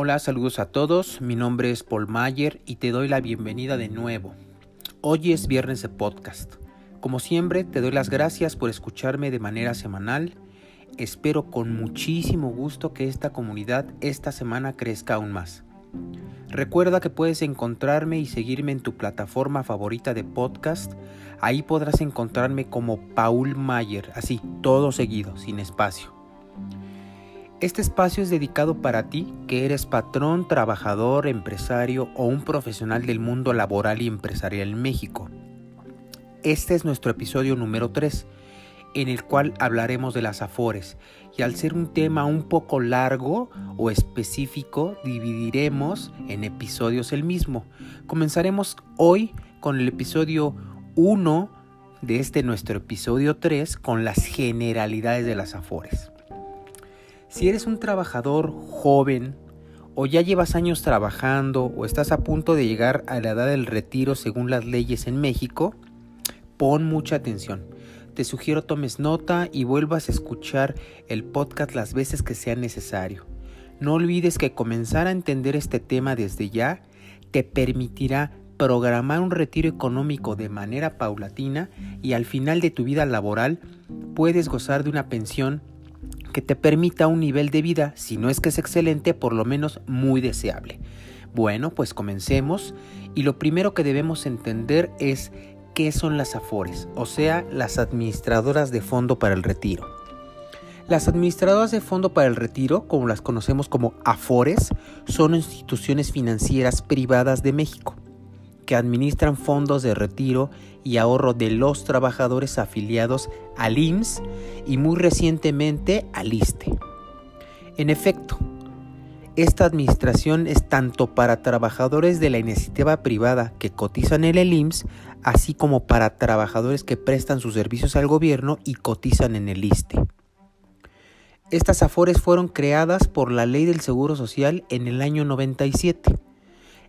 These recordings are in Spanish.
Hola, saludos a todos. Mi nombre es Paul Mayer y te doy la bienvenida de nuevo. Hoy es viernes de podcast. Como siempre, te doy las gracias por escucharme de manera semanal. Espero con muchísimo gusto que esta comunidad esta semana crezca aún más. Recuerda que puedes encontrarme y seguirme en tu plataforma favorita de podcast. Ahí podrás encontrarme como Paul Mayer, así, todo seguido, sin espacio. Este espacio es dedicado para ti que eres patrón, trabajador, empresario o un profesional del mundo laboral y empresarial en México. Este es nuestro episodio número 3, en el cual hablaremos de las afores y al ser un tema un poco largo o específico dividiremos en episodios el mismo. Comenzaremos hoy con el episodio 1 de este nuestro episodio 3 con las generalidades de las afores. Si eres un trabajador joven o ya llevas años trabajando o estás a punto de llegar a la edad del retiro según las leyes en México, pon mucha atención. Te sugiero tomes nota y vuelvas a escuchar el podcast las veces que sea necesario. No olvides que comenzar a entender este tema desde ya te permitirá programar un retiro económico de manera paulatina y al final de tu vida laboral puedes gozar de una pensión que te permita un nivel de vida, si no es que es excelente, por lo menos muy deseable. Bueno, pues comencemos y lo primero que debemos entender es qué son las AFORES, o sea, las administradoras de fondo para el retiro. Las administradoras de fondo para el retiro, como las conocemos como AFORES, son instituciones financieras privadas de México que administran fondos de retiro y ahorro de los trabajadores afiliados al IMSS y muy recientemente al ISTE. En efecto, esta administración es tanto para trabajadores de la iniciativa privada que cotizan en el IMSS, así como para trabajadores que prestan sus servicios al gobierno y cotizan en el ISTE. Estas AFORES fueron creadas por la Ley del Seguro Social en el año 97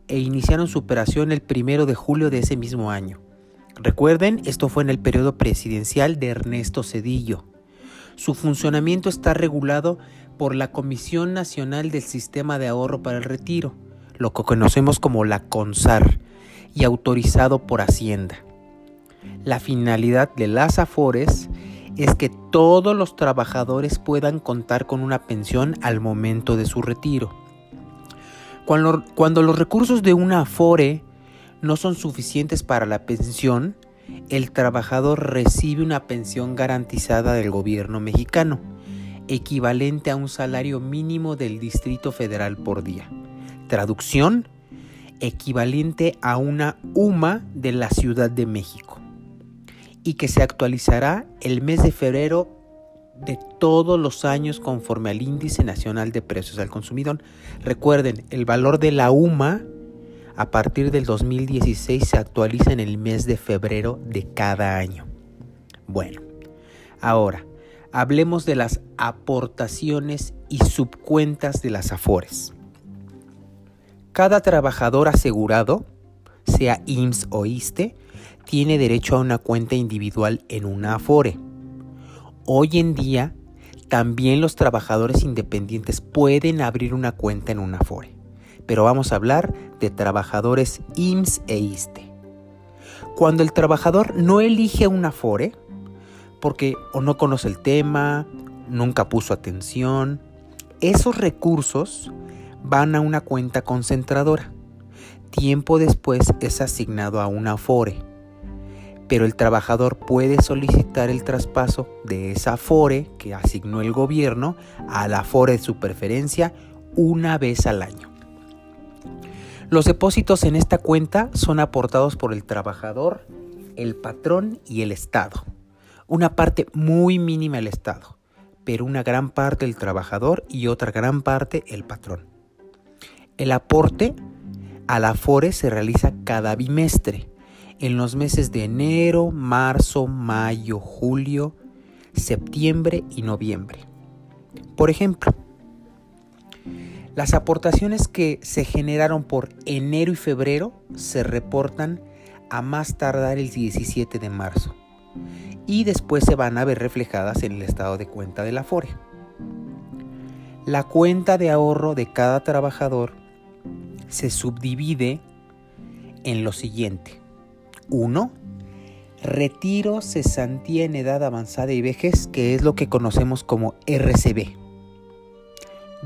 e iniciaron su operación el primero de julio de ese mismo año. Recuerden, esto fue en el periodo presidencial de Ernesto Cedillo. Su funcionamiento está regulado por la Comisión Nacional del Sistema de Ahorro para el Retiro, lo que conocemos como la CONSAR, y autorizado por Hacienda. La finalidad de las AFORES es que todos los trabajadores puedan contar con una pensión al momento de su retiro. Cuando, los recursos de una Afore no son suficientes para la pensión, el trabajador recibe una pensión garantizada del gobierno mexicano, equivalente a un salario mínimo del Distrito Federal por día. Traducción, equivalente a una UMA de la Ciudad de México, y que se actualizará el mes de febrero de todos los años conforme al índice nacional de precios al consumidor. Recuerden, el valor de la UMA a partir del 2016 se actualiza en el mes de febrero de cada año. Bueno, ahora hablemos de las aportaciones y subcuentas de las AFORES. Cada trabajador asegurado, sea IMSS o ISTE, tiene derecho a una cuenta individual en una AFORE Hoy en día, también los trabajadores independientes pueden abrir una cuenta en una Afore, pero vamos a hablar de trabajadores IMSS e ISTE. Cuando el trabajador no elige una Afore, porque o no conoce el tema, nunca puso atención, esos recursos van a una cuenta concentradora. Tiempo después es asignado a una Afore pero el trabajador puede solicitar el traspaso de esa FORE que asignó el gobierno a la FORE de su preferencia una vez al año. Los depósitos en esta cuenta son aportados por el trabajador, el patrón y el Estado. Una parte muy mínima el Estado, pero una gran parte el trabajador y otra gran parte el patrón. El aporte a la FORE se realiza cada bimestre en los meses de enero, marzo, mayo, julio, septiembre y noviembre. Por ejemplo, las aportaciones que se generaron por enero y febrero se reportan a más tardar el 17 de marzo y después se van a ver reflejadas en el estado de cuenta de la FORE. La cuenta de ahorro de cada trabajador se subdivide en lo siguiente. 1. Retiro, cesantía en edad avanzada y vejez, que es lo que conocemos como RCB.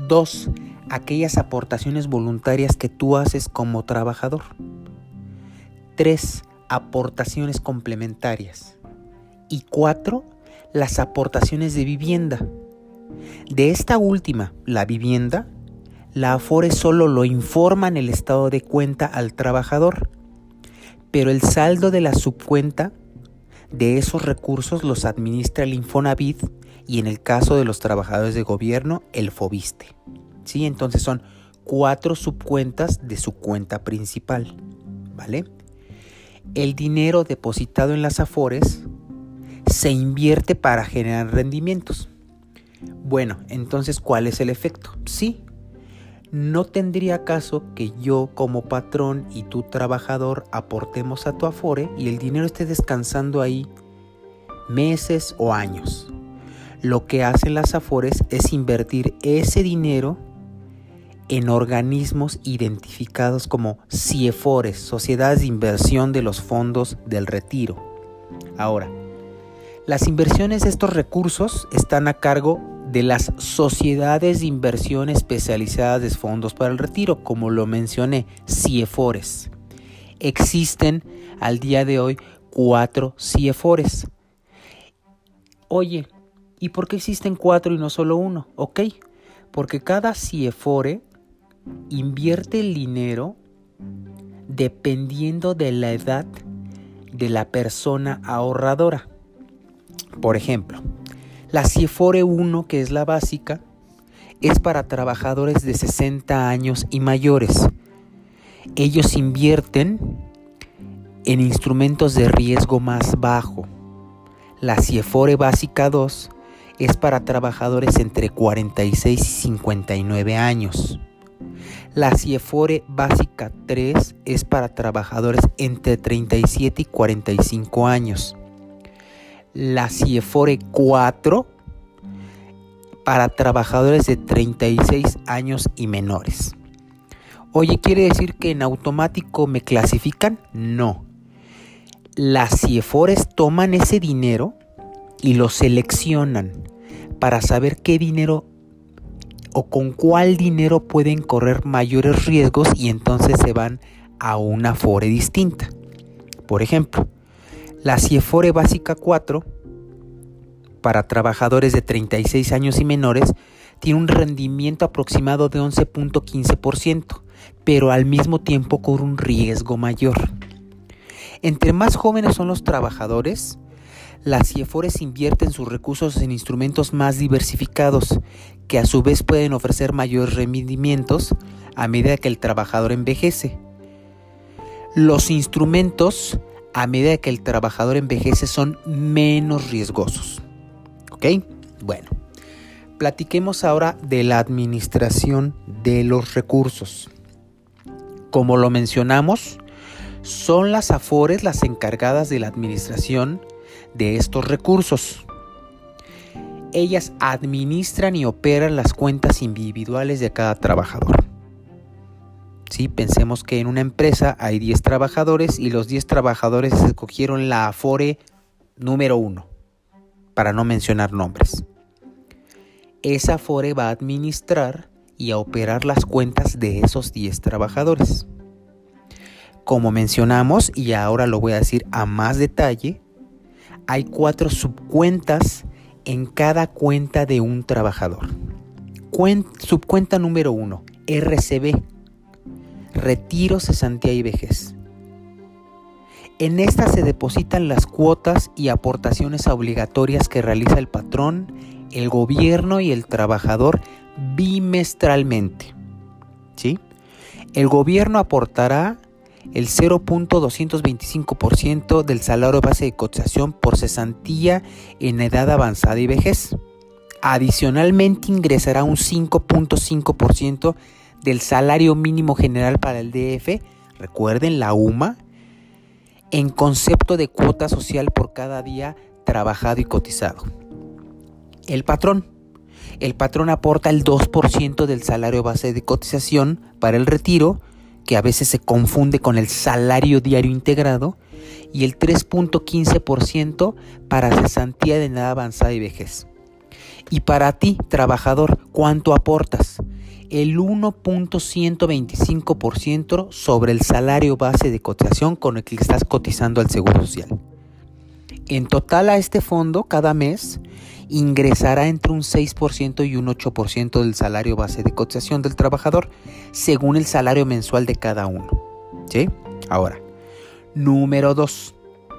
2. Aquellas aportaciones voluntarias que tú haces como trabajador. 3. Aportaciones complementarias. Y 4. Las aportaciones de vivienda. De esta última, la vivienda, la Afore solo lo informa en el estado de cuenta al trabajador, pero el saldo de la subcuenta de esos recursos los administra el Infonavit y en el caso de los trabajadores de gobierno, el Fobiste. ¿Sí? Entonces son cuatro subcuentas de su cuenta principal. ¿Vale? El dinero depositado en las Afores se invierte para generar rendimientos. Bueno, entonces, ¿cuál es el efecto? Sí, no tendría caso que yo como patrón y tu trabajador aportemos a tu afore y el dinero esté descansando ahí meses o años. Lo que hacen las afores es invertir ese dinero en organismos identificados como CIEFORES, Sociedades de Inversión de los Fondos del Retiro. Ahora, las inversiones de estos recursos están a cargo de las sociedades de inversión especializadas de fondos para el retiro, como lo mencioné, CIEFORES. Existen al día de hoy cuatro CIEFORES. Oye, ¿y por qué existen cuatro y no solo uno? Ok, porque cada CIEFORE invierte el dinero dependiendo de la edad de la persona ahorradora. Por ejemplo, la CIEFORE 1, que es la básica, es para trabajadores de 60 años y mayores. Ellos invierten en instrumentos de riesgo más bajo. La CIEFORE básica 2 es para trabajadores entre 46 y 59 años. La CIEFORE básica 3 es para trabajadores entre 37 y 45 años la CIEFORE 4 para trabajadores de 36 años y menores. Oye, ¿quiere decir que en automático me clasifican? No. Las CIEFORES toman ese dinero y lo seleccionan para saber qué dinero o con cuál dinero pueden correr mayores riesgos y entonces se van a una FORE distinta. Por ejemplo, la CIEFORE básica 4 para trabajadores de 36 años y menores tiene un rendimiento aproximado de 11.15%, pero al mismo tiempo con un riesgo mayor. Entre más jóvenes son los trabajadores, las CIEFORES invierten sus recursos en instrumentos más diversificados, que a su vez pueden ofrecer mayores rendimientos a medida que el trabajador envejece. Los instrumentos a medida que el trabajador envejece son menos riesgosos. ¿Ok? Bueno, platiquemos ahora de la administración de los recursos. Como lo mencionamos, son las AFORES las encargadas de la administración de estos recursos. Ellas administran y operan las cuentas individuales de cada trabajador. Pensemos que en una empresa hay 10 trabajadores y los 10 trabajadores escogieron la Afore número 1, para no mencionar nombres. Esa Afore va a administrar y a operar las cuentas de esos 10 trabajadores. Como mencionamos, y ahora lo voy a decir a más detalle, hay cuatro subcuentas en cada cuenta de un trabajador. subcuenta número 1, RCB retiro, cesantía y vejez. En esta se depositan las cuotas y aportaciones obligatorias que realiza el patrón, el gobierno y el trabajador bimestralmente. ¿Sí? El gobierno aportará el 0.225% del salario base de cotización por cesantía en edad avanzada y vejez. Adicionalmente ingresará un 5.5% del salario mínimo general para el DF, recuerden la UMA, en concepto de cuota social por cada día trabajado y cotizado. El patrón el patrón aporta el 2% del salario base de cotización para el retiro, que a veces se confunde con el salario diario integrado, y el 3.15% para cesantía de edad avanzada y vejez. Y para ti, trabajador, ¿cuánto aportas? El 1.125% sobre el salario base de cotización con el que estás cotizando al Seguro Social. En total a este fondo, cada mes, ingresará entre un 6% y un 8% del salario base de cotización del trabajador, según el salario mensual de cada uno. ¿Sí? Ahora, número 2.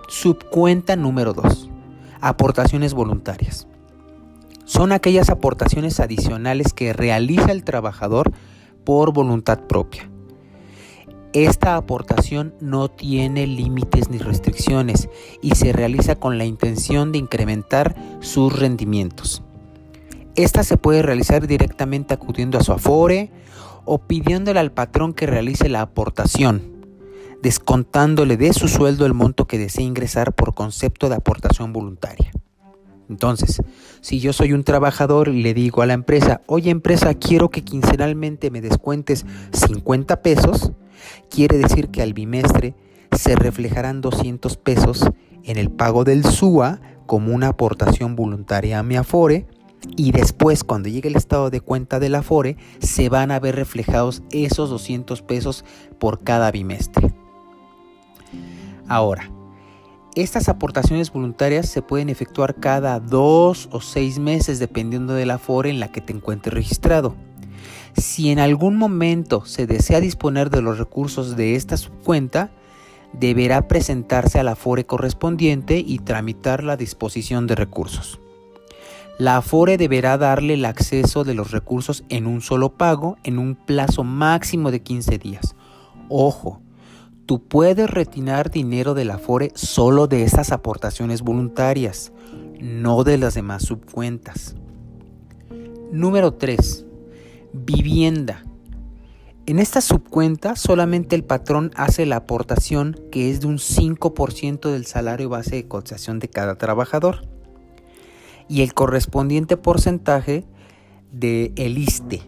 Subcuenta número 2. Aportaciones voluntarias. Son aquellas aportaciones adicionales que realiza el trabajador por voluntad propia. Esta aportación no tiene límites ni restricciones y se realiza con la intención de incrementar sus rendimientos. Esta se puede realizar directamente acudiendo a su afore o pidiéndole al patrón que realice la aportación, descontándole de su sueldo el monto que desea ingresar por concepto de aportación voluntaria. Entonces, si yo soy un trabajador y le digo a la empresa, oye empresa, quiero que quincenalmente me descuentes 50 pesos, quiere decir que al bimestre se reflejarán 200 pesos en el pago del SUA como una aportación voluntaria a mi Afore y después cuando llegue el estado de cuenta del Afore se van a ver reflejados esos 200 pesos por cada bimestre. Ahora, estas aportaciones voluntarias se pueden efectuar cada dos o seis meses dependiendo de la Afore en la que te encuentres registrado. Si en algún momento se desea disponer de los recursos de esta subcuenta, deberá presentarse a la Afore correspondiente y tramitar la disposición de recursos. La Afore deberá darle el acceso de los recursos en un solo pago en un plazo máximo de 15 días. Ojo, tú puedes retirar dinero de la Afore solo de estas aportaciones voluntarias, no de las demás subcuentas. Número 3. Vivienda. En esta subcuenta solamente el patrón hace la aportación que es de un 5% del salario base de cotización de cada trabajador y el correspondiente porcentaje de el ISTE.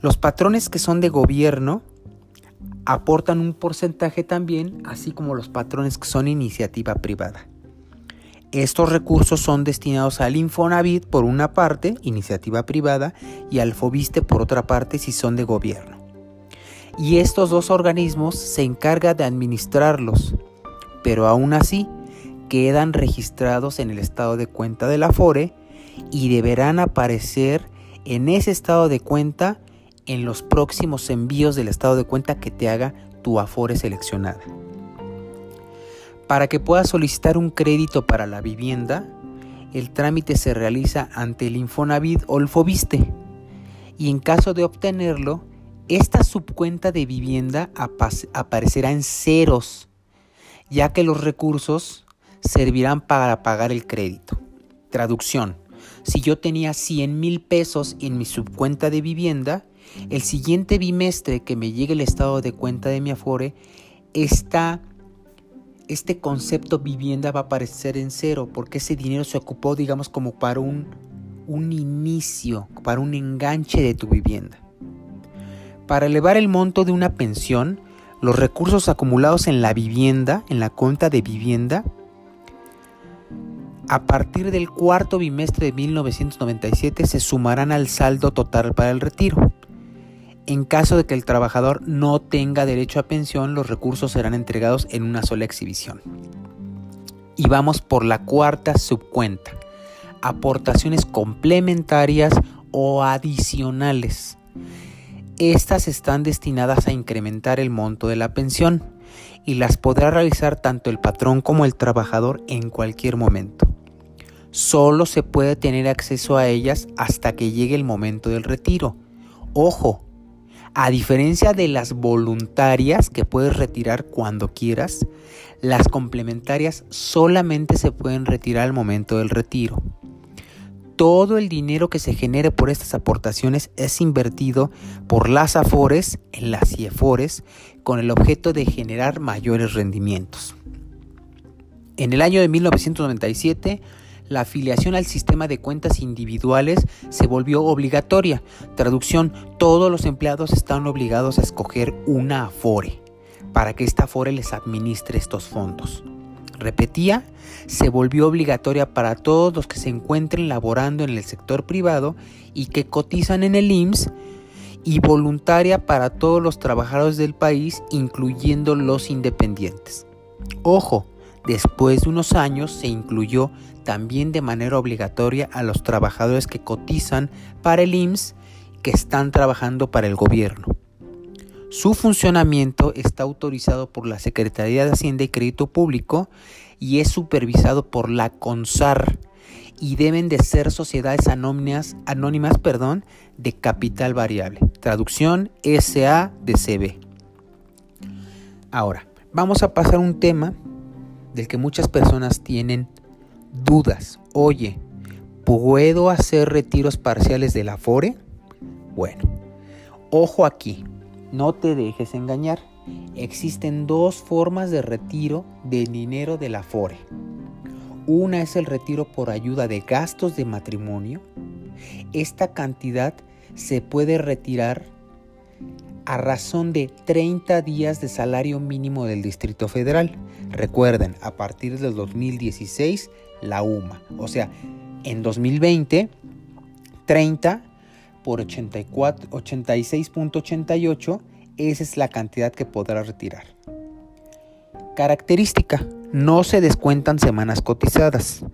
Los patrones que son de gobierno aportan un porcentaje también, así como los patrones que son iniciativa privada. Estos recursos son destinados al Infonavit por una parte, iniciativa privada, y al Fobiste por otra parte si son de gobierno. Y estos dos organismos se encargan de administrarlos, pero aún así quedan registrados en el estado de cuenta de la FORE y deberán aparecer en ese estado de cuenta en los próximos envíos del estado de cuenta que te haga tu Afore seleccionada. Para que puedas solicitar un crédito para la vivienda, el trámite se realiza ante el Infonavit o el Fobiste. Y en caso de obtenerlo, esta subcuenta de vivienda aparecerá en ceros, ya que los recursos servirán para pagar el crédito. Traducción. Si yo tenía 100 mil pesos en mi subcuenta de vivienda, el siguiente bimestre que me llegue el estado de cuenta de mi Afore está este concepto vivienda va a aparecer en cero porque ese dinero se ocupó, digamos, como para un, un inicio, para un enganche de tu vivienda. Para elevar el monto de una pensión, los recursos acumulados en la vivienda, en la cuenta de vivienda, a partir del cuarto bimestre de 1997 se sumarán al saldo total para el retiro. En caso de que el trabajador no tenga derecho a pensión, los recursos serán entregados en una sola exhibición. Y vamos por la cuarta subcuenta. Aportaciones complementarias o adicionales. Estas están destinadas a incrementar el monto de la pensión y las podrá realizar tanto el patrón como el trabajador en cualquier momento. Solo se puede tener acceso a ellas hasta que llegue el momento del retiro. Ojo, a diferencia de las voluntarias que puedes retirar cuando quieras, las complementarias solamente se pueden retirar al momento del retiro. Todo el dinero que se genere por estas aportaciones es invertido por las AFORES en las IEFORES con el objeto de generar mayores rendimientos. En el año de 1997, la afiliación al sistema de cuentas individuales se volvió obligatoria. Traducción, todos los empleados están obligados a escoger una Afore para que esta Afore les administre estos fondos. Repetía, se volvió obligatoria para todos los que se encuentren laborando en el sector privado y que cotizan en el IMSS y voluntaria para todos los trabajadores del país, incluyendo los independientes. Ojo, después de unos años se incluyó también de manera obligatoria a los trabajadores que cotizan para el IMSS que están trabajando para el gobierno. Su funcionamiento está autorizado por la Secretaría de Hacienda y Crédito Público y es supervisado por la CONSAR y deben de ser sociedades anónimas, anónimas perdón, de capital variable. Traducción SADCB. Ahora, vamos a pasar a un tema del que muchas personas tienen dudas. Oye, ¿puedo hacer retiros parciales del Afore? Bueno, ojo aquí, no te dejes engañar. Existen dos formas de retiro de dinero del Afore. Una es el retiro por ayuda de gastos de matrimonio. Esta cantidad se puede retirar a razón de 30 días de salario mínimo del Distrito Federal. Recuerden, a partir del 2016, la UMA. O sea, en 2020, 30 por 86.88, esa es la cantidad que podrá retirar. Característica, no se descuentan semanas cotizadas.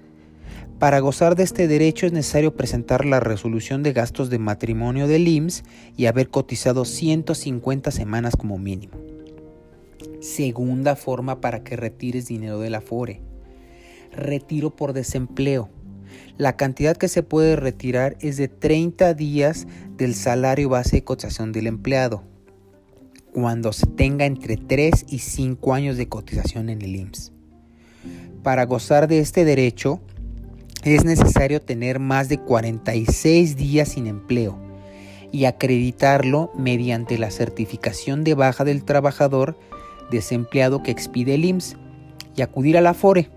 Para gozar de este derecho es necesario presentar la resolución de gastos de matrimonio del IMSS y haber cotizado 150 semanas como mínimo. Segunda forma para que retires dinero del Afore. Retiro por desempleo. La cantidad que se puede retirar es de 30 días del salario base de cotización del empleado, cuando se tenga entre 3 y 5 años de cotización en el IMSS. Para gozar de este derecho es necesario tener más de 46 días sin empleo y acreditarlo mediante la certificación de baja del trabajador desempleado que expide el IMSS y acudir a la FORE.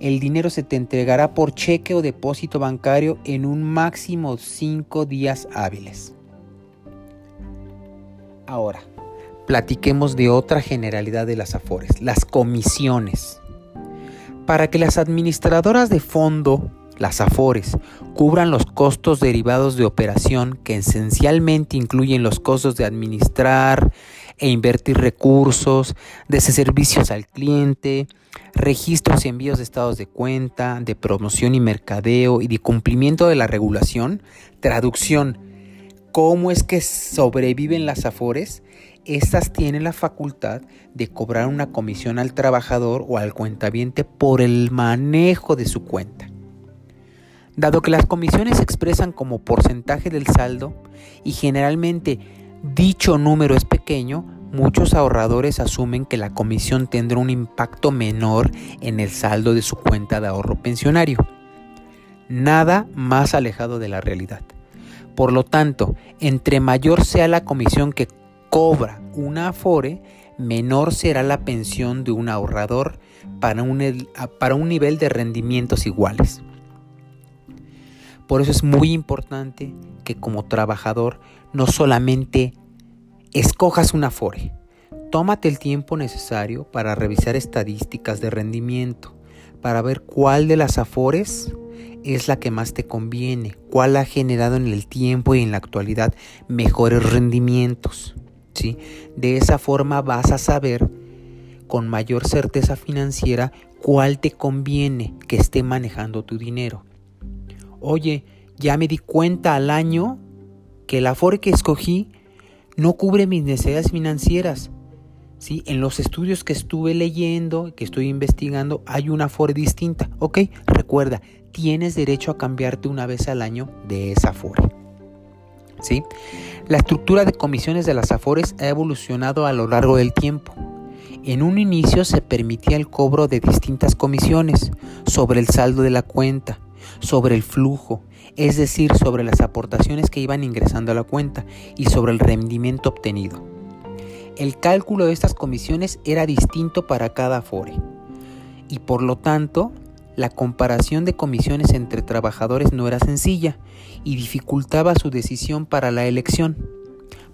El dinero se te entregará por cheque o depósito bancario en un máximo 5 días hábiles. Ahora, platiquemos de otra generalidad de las AFORES, las comisiones. Para que las administradoras de fondo, las AFORES, cubran los costos derivados de operación que esencialmente incluyen los costos de administrar e invertir recursos, de servicios al cliente, registros y envíos de estados de cuenta, de promoción y mercadeo y de cumplimiento de la regulación, traducción, ¿cómo es que sobreviven las AFORES? Estas tienen la facultad de cobrar una comisión al trabajador o al cuentaviente por el manejo de su cuenta. Dado que las comisiones se expresan como porcentaje del saldo y generalmente dicho número es pequeño, muchos ahorradores asumen que la comisión tendrá un impacto menor en el saldo de su cuenta de ahorro pensionario. Nada más alejado de la realidad. Por lo tanto, entre mayor sea la comisión que cobra una Afore, menor será la pensión de un ahorrador para un, para un nivel de rendimientos iguales. Por eso es muy importante que como trabajador no solamente escojas una Afore, tómate el tiempo necesario para revisar estadísticas de rendimiento, para ver cuál de las Afores es la que más te conviene, cuál ha generado en el tiempo y en la actualidad mejores rendimientos. De esa forma vas a saber con mayor certeza financiera cuál te conviene que esté manejando tu dinero. Oye, ya me di cuenta al año que el Afore que escogí no cubre mis necesidades financieras. ¿Sí? En los estudios que estuve leyendo, que estoy investigando, hay una Afore distinta. Ok, recuerda, tienes derecho a cambiarte una vez al año de esa Afore. La estructura de comisiones de las AFORES ha evolucionado a lo largo del tiempo. En un inicio se permitía el cobro de distintas comisiones sobre el saldo de la cuenta, sobre el flujo, es decir, sobre las aportaciones que iban ingresando a la cuenta y sobre el rendimiento obtenido. El cálculo de estas comisiones era distinto para cada Afore y por lo tanto la comparación de comisiones entre trabajadores no era sencilla y dificultaba su decisión para la elección.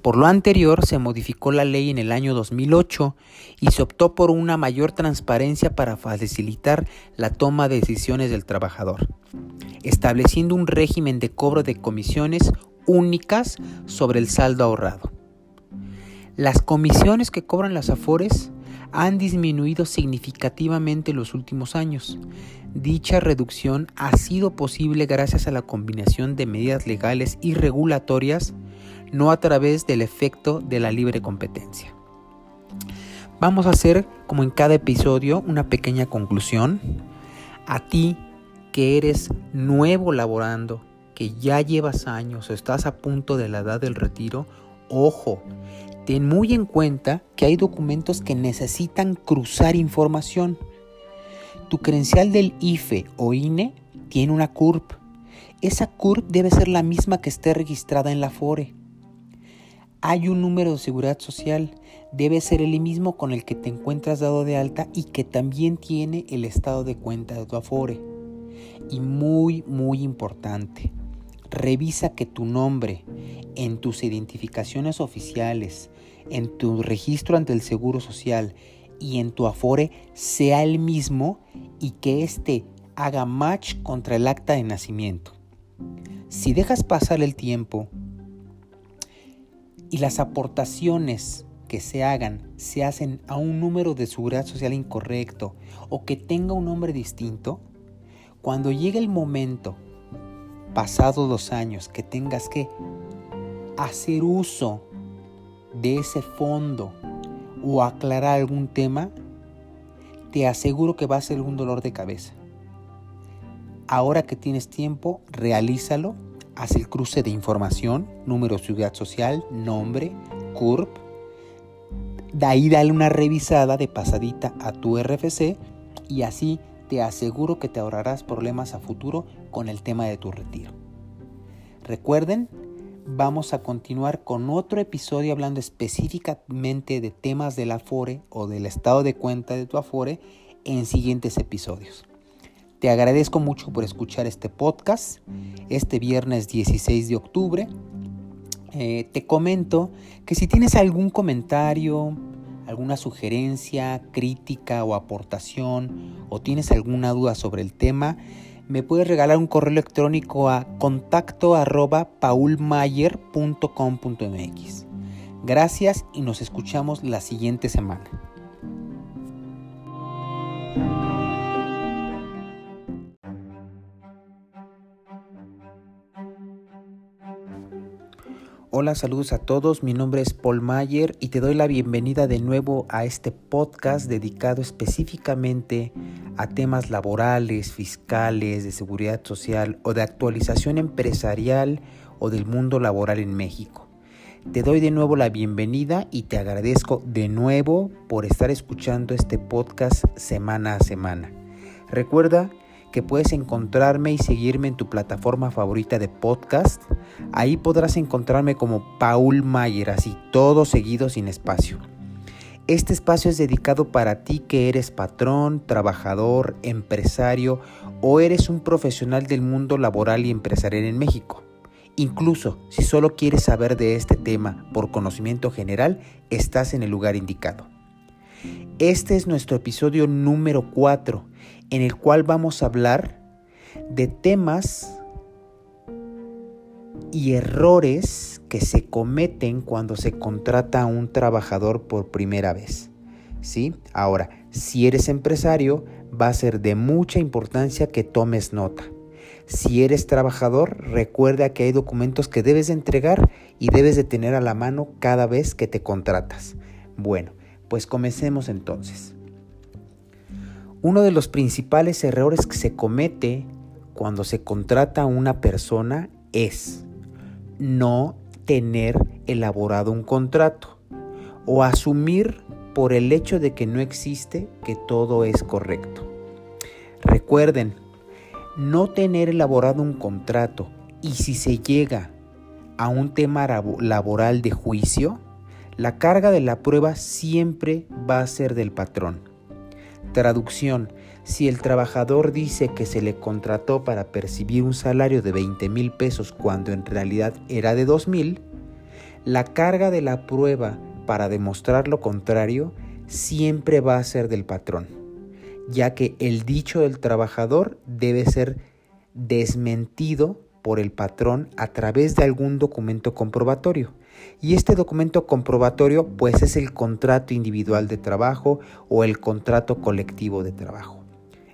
Por lo anterior, se modificó la ley en el año 2008 y se optó por una mayor transparencia para facilitar la toma de decisiones del trabajador, estableciendo un régimen de cobro de comisiones únicas sobre el saldo ahorrado. Las comisiones que cobran las Afores han disminuido significativamente en los últimos años. Dicha reducción ha sido posible gracias a la combinación de medidas legales y regulatorias no a través del efecto de la libre competencia. Vamos a hacer, como en cada episodio, una pequeña conclusión. A ti que eres nuevo laborando, que ya llevas años o estás a punto de la edad del retiro, ojo, ten muy en cuenta que hay documentos que necesitan cruzar información. Tu credencial del IFE o INE tiene una CURP. Esa CURP debe ser la misma que esté registrada en la FORE. Hay un número de seguridad social, debe ser el mismo con el que te encuentras dado de alta y que también tiene el estado de cuenta de tu Afore. Y muy, muy importante, revisa que tu nombre en tus identificaciones oficiales, en tu registro ante el Seguro Social y en tu Afore sea el mismo y que éste haga match contra el acta de nacimiento. Si dejas pasar el tiempo y las aportaciones que se hagan se hacen a un número de seguridad social incorrecto o que tenga un nombre distinto, cuando llegue el momento, pasados los años, que tengas que hacer uso de ese fondo o aclarar algún tema, te aseguro que va a ser un dolor de cabeza. Ahora que tienes tiempo, realízalo haz el cruce de información, número seguridad social, nombre, CURP. De ahí dale una revisada de pasadita a tu RFC y así te aseguro que te ahorrarás problemas a futuro con el tema de tu retiro. Recuerden, vamos a continuar con otro episodio hablando específicamente de temas del Afore o del estado de cuenta de tu Afore en siguientes episodios. Te agradezco mucho por escuchar este podcast este viernes 16 de octubre. Eh, te comento que si tienes algún comentario, alguna sugerencia, crítica o aportación o tienes alguna duda sobre el tema, me puedes regalar un correo electrónico a contacto arroba paulmayer.com.mx. Gracias y nos escuchamos la siguiente semana. Hola, saludos a todos. Mi nombre es Paul Mayer y te doy la bienvenida de nuevo a este podcast dedicado específicamente a temas laborales, fiscales, de seguridad social o de actualización empresarial o del mundo laboral en México. Te doy de nuevo la bienvenida y te agradezco de nuevo por estar escuchando este podcast semana a semana. Recuerda que puedes encontrarme y seguirme en tu plataforma favorita de podcast. Ahí podrás encontrarme como Paul Mayer, así todo seguido sin espacio. Este espacio es dedicado para ti que eres patrón, trabajador, empresario o eres un profesional del mundo laboral y empresarial en México. Incluso si solo quieres saber de este tema por conocimiento general, estás en el lugar indicado. Este es nuestro episodio número 4 en el cual vamos a hablar de temas y errores que se cometen cuando se contrata a un trabajador por primera vez. ¿Sí? Ahora, si eres empresario, va a ser de mucha importancia que tomes nota. Si eres trabajador, recuerda que hay documentos que debes de entregar y debes de tener a la mano cada vez que te contratas. Bueno, pues comencemos entonces. Uno de los principales errores que se comete cuando se contrata a una persona es no tener elaborado un contrato o asumir por el hecho de que no existe que todo es correcto. Recuerden, no tener elaborado un contrato y si se llega a un tema laboral de juicio, la carga de la prueba siempre va a ser del patrón. Traducción. Si el trabajador dice que se le contrató para percibir un salario de 20 mil pesos cuando en realidad era de 2 mil, la carga de la prueba para demostrar lo contrario siempre va a ser del patrón, ya que el dicho del trabajador debe ser desmentido por el patrón a través de algún documento comprobatorio. Y este documento comprobatorio pues es el contrato individual de trabajo o el contrato colectivo de trabajo.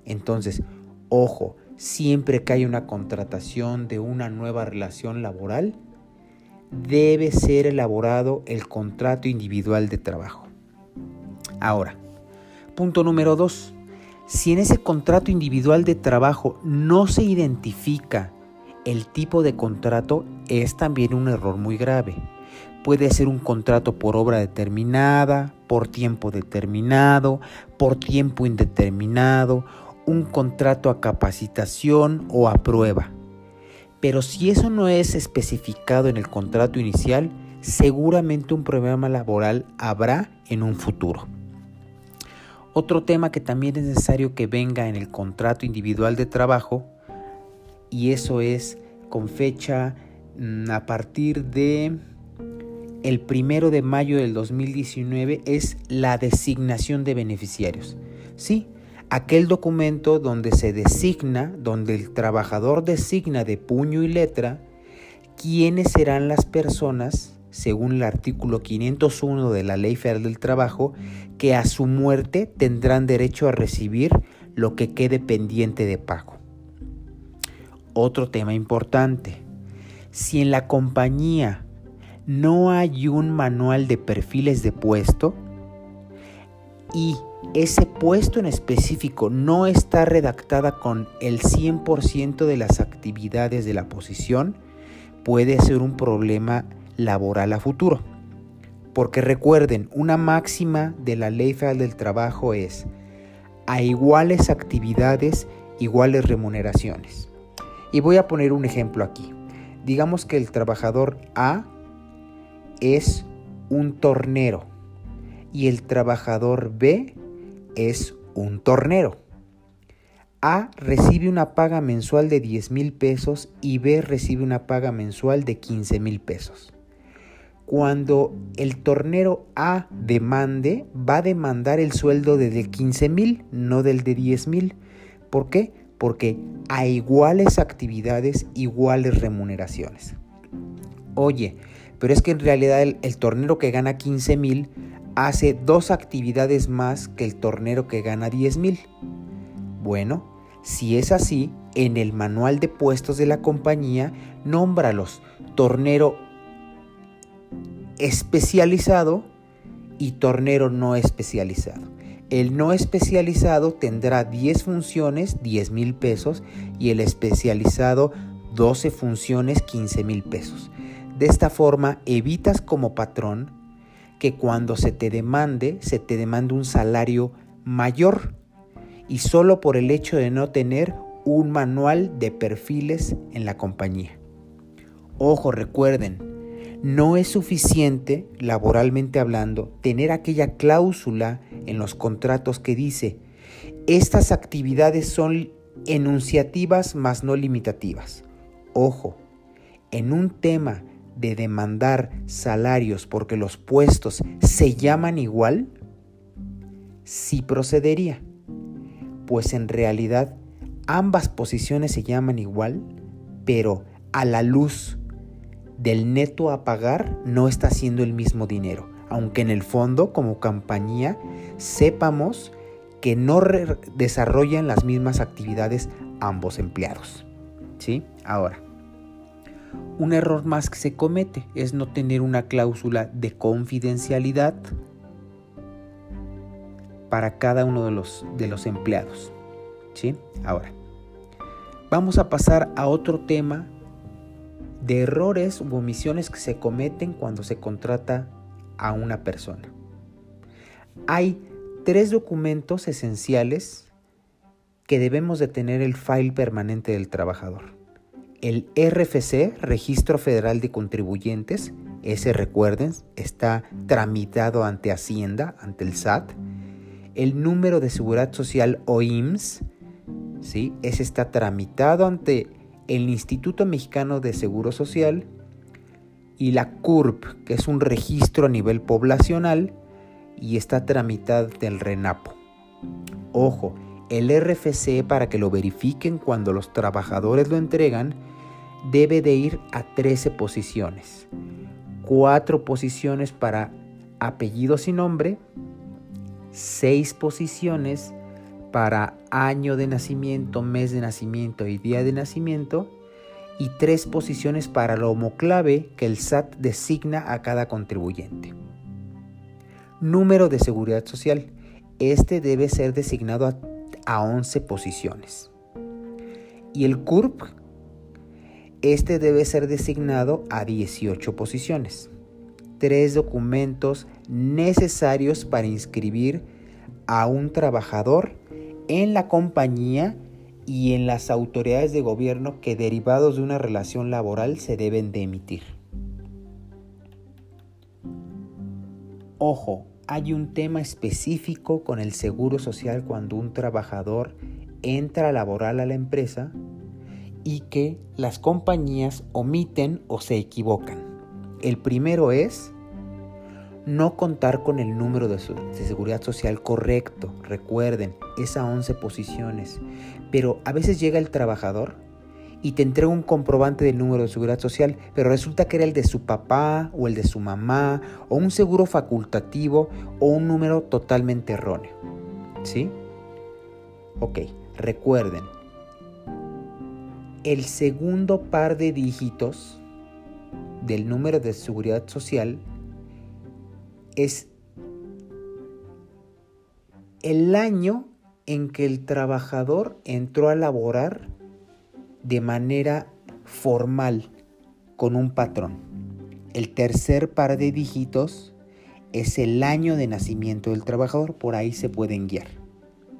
Entonces, ojo, siempre que hay una contratación de una nueva relación laboral, debe ser elaborado el contrato individual de trabajo. Ahora, punto número dos. Si en ese contrato individual de trabajo no se identifica el tipo de contrato, es también un error muy grave. Puede ser un contrato por obra determinada, por tiempo determinado, por tiempo indeterminado un contrato a capacitación o a prueba. Pero si eso no es especificado en el contrato inicial, seguramente un problema laboral habrá en un futuro. Otro tema que también es necesario que venga en el contrato individual de trabajo, y eso es con fecha mm, a partir de el primero de mayo del 2019, es la designación de beneficiarios. Sí, aquel documento donde se designa, donde el trabajador designa de puño y letra quiénes serán las personas, según el artículo 501 de la Ley Federal del Trabajo, que a su muerte tendrán derecho a recibir lo que quede pendiente de pago. Otro tema importante. Si en la compañía no hay un manual de perfiles de puesto y ese puesto en específico no está redactada con el 100% de las actividades de la posición, puede ser un problema laboral a futuro. Porque recuerden, una máxima de la Ley Federal del Trabajo es a iguales actividades, iguales remuneraciones. Y voy a poner un ejemplo aquí. Digamos que el trabajador A es un tornero y el trabajador B es un tornero. A recibe una paga mensual de 10 mil pesos y B recibe una paga mensual de 15 mil pesos. Cuando el tornero A demande, va a demandar el sueldo de 15 mil, no del de 10 mil. ¿Por qué? Porque a iguales actividades, iguales remuneraciones. Oye, pero es que en realidad el, tornero que gana 15 mil hace dos actividades más que el tornero que gana 10 mil. Bueno, si es así, en el manual de puestos de la compañía, nómbralos tornero especializado y tornero no especializado. El no especializado tendrá 10 funciones, 10 mil pesos, y el especializado 12 funciones, 15 mil pesos. De esta forma evitas como patrón que cuando se te demande, se te demande un salario mayor y solo por el hecho de no tener un manual de perfiles en la compañía. Ojo, recuerden, no es suficiente, laboralmente hablando, tener aquella cláusula en los contratos que dice, estas actividades son enunciativas más no limitativas. Ojo, en un tema de demandar salarios porque los puestos se llaman igual, sí procedería, pues en realidad ambas posiciones se llaman igual, pero a la luz del neto a pagar no está siendo el mismo dinero, aunque en el fondo como compañía sepamos que no desarrollan las mismas actividades ambos empleados. ¿Sí? Ahora, un error más que se comete es no tener una cláusula de confidencialidad para cada uno de los, de los empleados. ¿Sí? Ahora, vamos a pasar a otro tema de errores u omisiones que se cometen cuando se contrata a una persona. Hay tres documentos esenciales que debemos de tener el file permanente del trabajador el RFC, Registro Federal de Contribuyentes, ese recuerden, está tramitado ante Hacienda, ante el SAT. el número de seguridad social o IMSS, ¿sí? ese está tramitado ante el Instituto Mexicano de Seguro Social y la CURP, que es un registro a nivel poblacional y está tramitado del RENAPO. Ojo, el RFC para que lo verifiquen cuando los trabajadores lo entregan debe de ir a 13 posiciones. 4 posiciones para apellidos y nombre, 6 posiciones para año de nacimiento, mes de nacimiento y día de nacimiento y 3 posiciones para la homoclave que el SAT designa a cada contribuyente. Número de seguridad social. Este debe ser designado a, a 11 posiciones. Y el CURP este debe ser designado a 18 posiciones. Tres documentos necesarios para inscribir a un trabajador en la compañía y en las autoridades de gobierno que derivados de una relación laboral se deben de emitir. Ojo, hay un tema específico con el seguro social cuando un trabajador entra a laborar a la empresa y que las compañías omiten o se equivocan. El primero es no contar con el número de, seguridad social correcto. Recuerden, es a 11 posiciones. Pero a veces llega el trabajador y te entrega un comprobante del número de seguridad social, pero resulta que era el de su papá o el de su mamá, o un seguro facultativo o un número totalmente erróneo. ¿Sí? Ok, recuerden, el segundo par de dígitos del número de seguridad social es el año en que el trabajador entró a laborar de manera formal con un patrón. El tercer par de dígitos es el año de nacimiento del trabajador, por ahí se pueden guiar.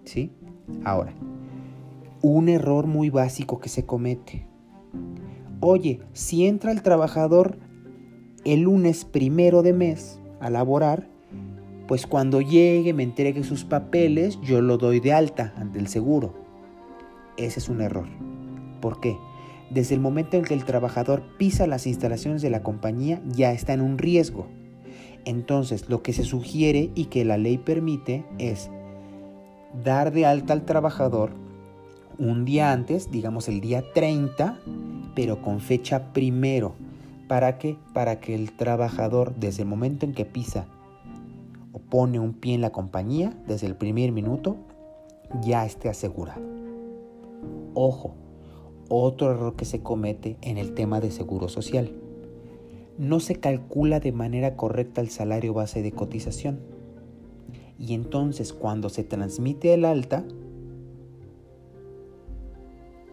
¿Sí? Ahora, un error muy básico que se comete. Oye, si entra el trabajador el lunes primero de mes a laborar, pues cuando llegue me entregue sus papeles, yo lo doy de alta ante el seguro. Ese es un error. ¿Por qué? Desde el momento en que el trabajador pisa las instalaciones de la compañía ya está en un riesgo. Entonces, lo que se sugiere y que la ley permite es dar de alta al trabajador un día antes, digamos el día 30, pero con fecha primero. ¿Para qué? Para que el trabajador desde el momento en que pisa o pone un pie en la compañía, desde el primer minuto, ya esté asegurado. Ojo, otro error que se comete en el tema de seguro social. No se calcula de manera correcta el salario base de cotización. Y entonces cuando se transmite el alta,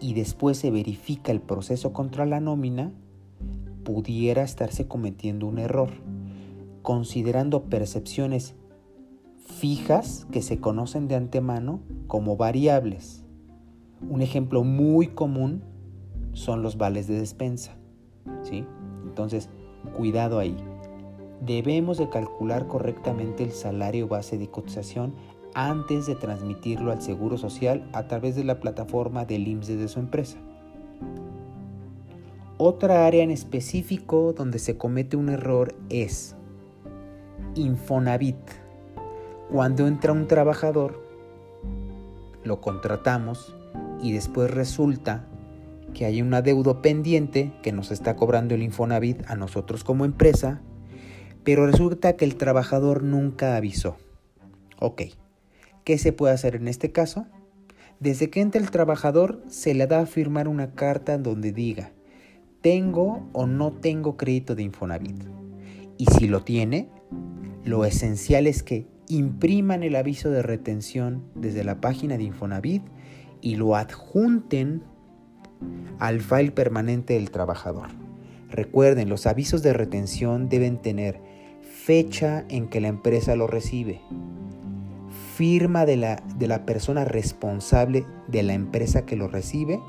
y después se verifica el proceso contra la nómina, pudiera estarse cometiendo un error, considerando percepciones fijas que se conocen de antemano como variables. Un ejemplo muy común son los vales de despensa. ¿sí? Entonces, cuidado ahí. Debemos de calcular correctamente el salario base de cotización antes de transmitirlo al Seguro Social a través de la plataforma del IMSS de su empresa. Otra área en específico donde se comete un error es Infonavit. Cuando entra un trabajador, lo contratamos y después resulta que hay un adeudo pendiente que nos está cobrando el Infonavit a nosotros como empresa, pero resulta que el trabajador nunca avisó. Ok, ¿Qué se puede hacer en este caso? Desde que entra el trabajador se le da a firmar una carta donde diga, tengo o no tengo crédito de Infonavit. Y si lo tiene, lo esencial es que impriman el aviso de retención desde la página de Infonavit y lo adjunten al file permanente del trabajador. Recuerden, los avisos de retención deben tener fecha en que la empresa lo recibe, firma de la, de la persona responsable de la empresa que lo recibe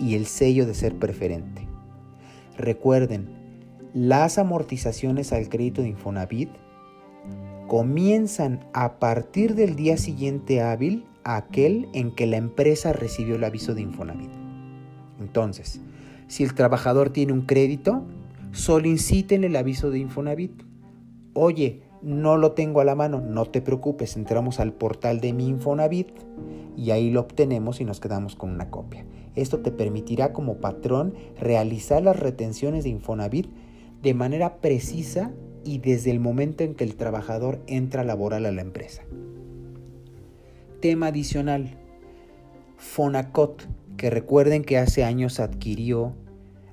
y el sello de ser preferente. Recuerden, las amortizaciones al crédito de Infonavit comienzan a partir del día siguiente hábil aquel en que la empresa recibió el aviso de Infonavit. Entonces, si el trabajador tiene un crédito, soliciten el aviso de Infonavit. Oye, no lo tengo a la mano, no te preocupes, entramos al portal de mi Infonavit y ahí lo obtenemos y nos quedamos con una copia. Esto te permitirá como patrón realizar las retenciones de Infonavit de manera precisa y desde el momento en que el trabajador entra laboral a la empresa. Tema adicional. Fonacot, que recuerden que hace años adquirió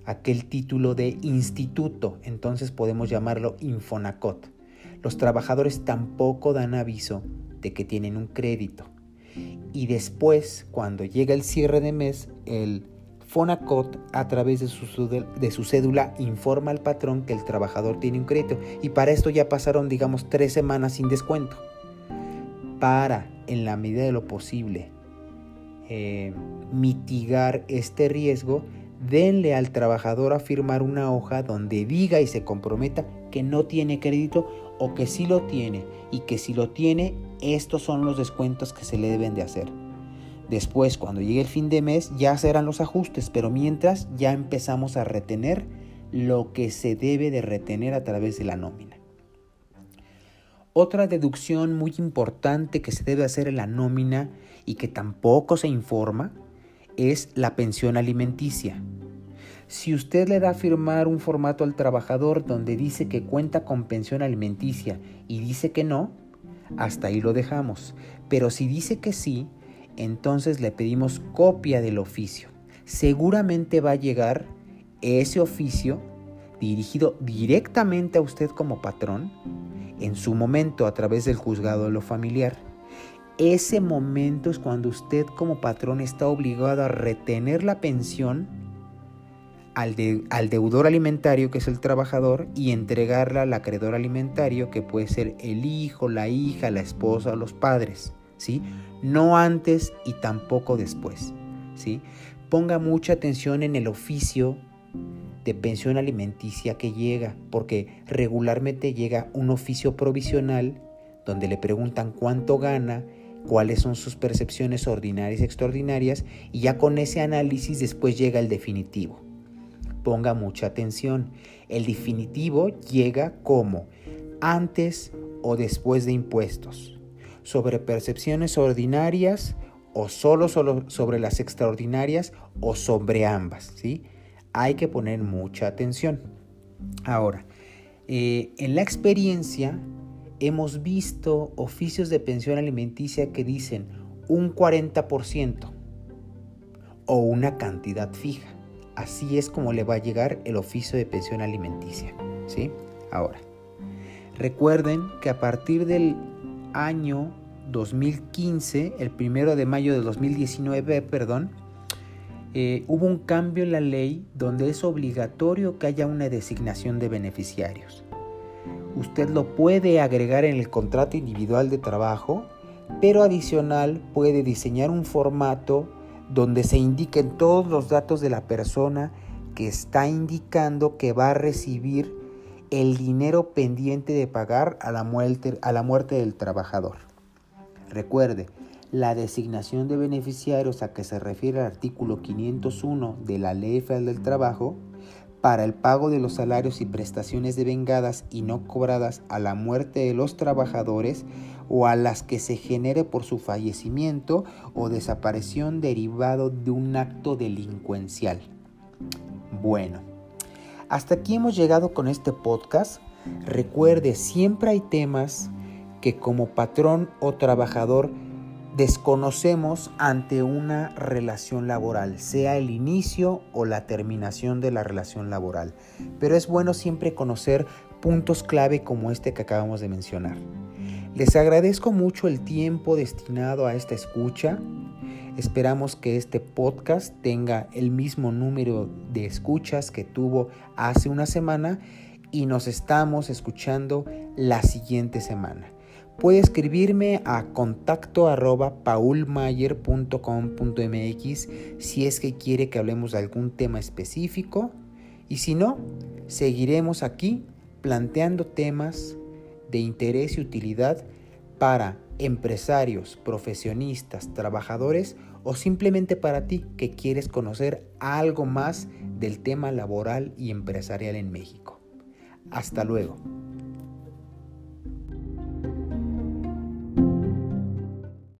aquel título de instituto, entonces podemos llamarlo Infonacot. Los trabajadores tampoco dan aviso de que tienen un crédito. Y después, cuando llega el cierre de mes, el Fonacot, a través de su, de su, cédula, informa al patrón que el trabajador tiene un crédito. Y para esto ya pasaron, digamos, tres semanas sin descuento. Para, en la medida de lo posible, eh, mitigar este riesgo, denle al trabajador a firmar una hoja donde diga y se comprometa que no tiene crédito o que sí lo tiene y que si lo tiene, estos son los descuentos que se le deben de hacer. Después, cuando llegue el fin de mes, ya serán los ajustes, pero mientras ya empezamos a retener lo que se debe de retener a través de la nómina. Otra deducción muy importante que se debe hacer en la nómina y que tampoco se informa es la pensión alimenticia. Si usted le da a firmar un formato al trabajador donde dice que cuenta con pensión alimenticia y dice que no, hasta ahí lo dejamos. Pero si dice que sí, entonces le pedimos copia del oficio. Seguramente va a llegar ese oficio dirigido directamente a usted como patrón, en su momento a través del juzgado de lo familiar. Ese momento es cuando usted como patrón está obligado a retener la pensión al, al, deudor alimentario, que es el trabajador, y entregarla al acreedor alimentario, que puede ser el hijo, la hija, la esposa los padres. ¿sí? No antes y tampoco después, ¿sí? Ponga mucha atención en el oficio de pensión alimenticia que llega, porque regularmente llega un oficio provisional donde le preguntan cuánto gana, cuáles son sus percepciones ordinarias y extraordinarias, y ya con ese análisis después llega el definitivo. Ponga mucha atención. El definitivo llega como antes o después de impuestos, sobre percepciones ordinarias o solo, sobre las extraordinarias o sobre ambas. ¿sí? Hay que poner mucha atención. Ahora, eh, en la experiencia hemos visto oficios de pensión alimenticia que dicen un 40% o una cantidad fija. Así es como le va a llegar el oficio de pensión alimenticia. ¿sí? Ahora, recuerden que a partir del año 2015, el primero de mayo de 2019, perdón, eh, hubo un cambio en la ley donde es obligatorio que haya una designación de beneficiarios. Usted lo puede agregar en el contrato individual de trabajo, pero adicional puede diseñar un formato donde se indiquen todos los datos de la persona que está indicando que va a recibir el dinero pendiente de pagar a la muerte, a la muerte del trabajador. Recuerde, la designación de beneficiarios a que se refiere el artículo 501 de la Ley Federal del Trabajo para el pago de los salarios y prestaciones devengadas y no cobradas a la muerte de los trabajadores o a las que se genere por su fallecimiento o desaparición derivado de un acto delincuencial. Bueno, hasta aquí hemos llegado con este podcast. Recuerde, siempre hay temas que como patrón o trabajador desconocemos ante una relación laboral, sea el inicio o la terminación de la relación laboral. Pero es bueno siempre conocer puntos clave como este que acabamos de mencionar. Les agradezco mucho el tiempo destinado a esta escucha. Esperamos que este podcast tenga el mismo número de escuchas que tuvo hace una semana y nos estamos escuchando la siguiente semana. Puede escribirme a contacto arroba paulmayer.com.mx si es que quiere que hablemos de algún tema específico y si no, seguiremos aquí planteando temas de interés y utilidad para empresarios, profesionistas, trabajadores o simplemente para ti que quieres conocer algo más del tema laboral y empresarial en México. Hasta luego.